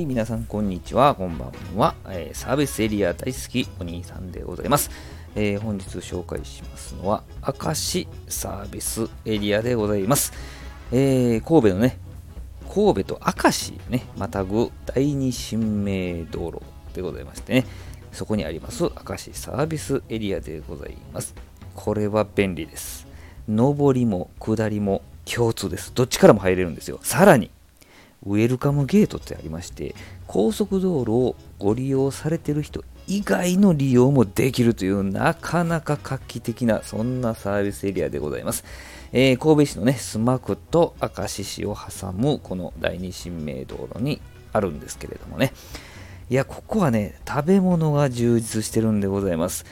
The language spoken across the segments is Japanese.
い、皆さん、こんにちは。こんばんは、えー、サービスエリア大好きお兄さんでございます。えー、本日紹介しますのは、明石サービスエリアでございます。えー、神戸のね、神戸と明石ね、またぐ第二神明道路でございましてね、そこにあります明石サービスエリアでございます。これは便利です。上りも下りも共通です。どっちからも入れるんですよ。さらに、ウェルカムゲートってありまして、高速道路をご利用されてる人以外の利用もできるというなかなか画期的なそんなサービスエリアでございます。えー、神戸市のね、須磨区と明石市を挟むこの第二神明道路にあるんですけれどもね。いや、ここはね、食べ物が充実してるんでございます。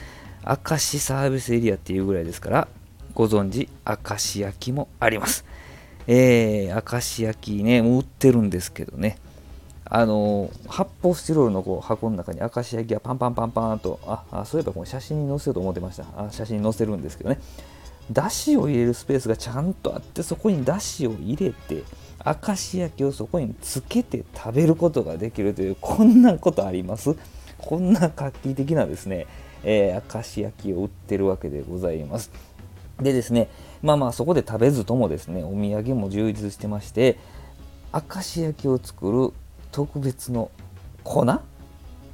明石サービスエリアっていうぐらいですから、ご存知、明石焼きもあります。えー、明石焼きね、売ってるんですけどね、あの発泡スチロールのこう箱の中に明石焼きがパンパンパンパンと、ああそういえばこの写真に載せようと思ってました。あ写真に載せるんですけどね、だしを入れるスペースがちゃんとあって、そこにだしを入れて、明石焼きをそこにつけて食べることができるという、こんなことあります？こんな画期的なですね、えー、明石焼きを売ってるわけでございます。でですね、まあまあそこで食べずともですね、お土産も充実してまして、明石焼きを作る特別の粉？な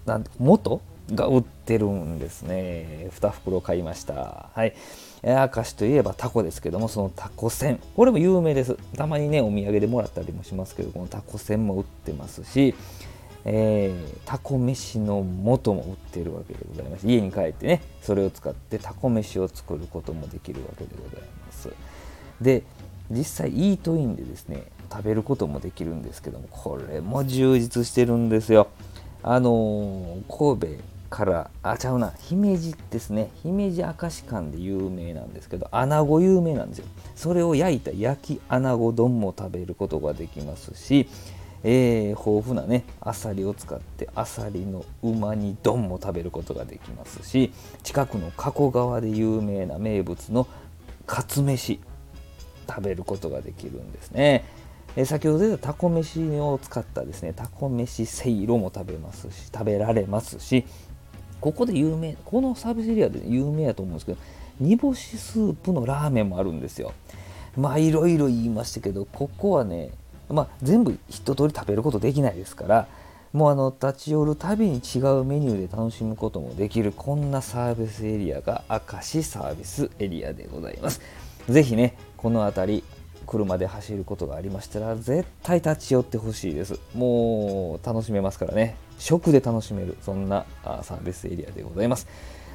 ん元？が売ってるんですね。2袋買いました。はい。明石といえばタコですけども、そのタコ船。これも有名です。たまにね、お土産でもらったりもしますけど、このタコ船も売ってますし、えー、タコ飯の素も売ってるわけでございます。家に帰ってねそれを使ってタコ飯を作ることもできるわけでございます。で実際イートインでですね食べることもできるんですけどもこれも充実してるんですよ。あのー、神戸からあちゃうな姫路ですね。姫路明石間で有名なんですけど穴子有名なんですよ。それを焼いた焼き穴子丼も食べることができますしえー、豊富なねあさりを使ってあさりのうま煮丼も食べることができますし近くの加古川で有名な名物のかつ飯食べることができるんですね、え、先ほど出たタコ飯を使ったですねタコ飯せいろも食べますし食べられますしここで有名このサービスエリアで有名やと思うんですけど煮干しスープのラーメンもあるんですよ。まあいろいろ言いましたけどここはねまあ、全部一通り食べることできないですからもうあの立ち寄るたびに違うメニューで楽しむこともできるこんなサービスエリアが明石サービスエリアでございます。ぜひねこの辺り車で走ることがありましたら絶対立ち寄ってほしいです。もう楽しめますからね。食で楽しめるそんなサービスエリアでございます。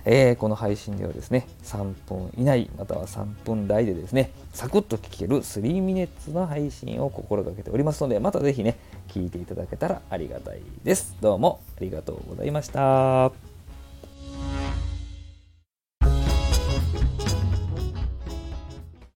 えー、この配信ではですね3分以内または3分台でですねサクッと聞ける3ミネッツの配信を心がけておりますのでまた是非ね聞いていただけたらありがたいです。どうもありがとうございました。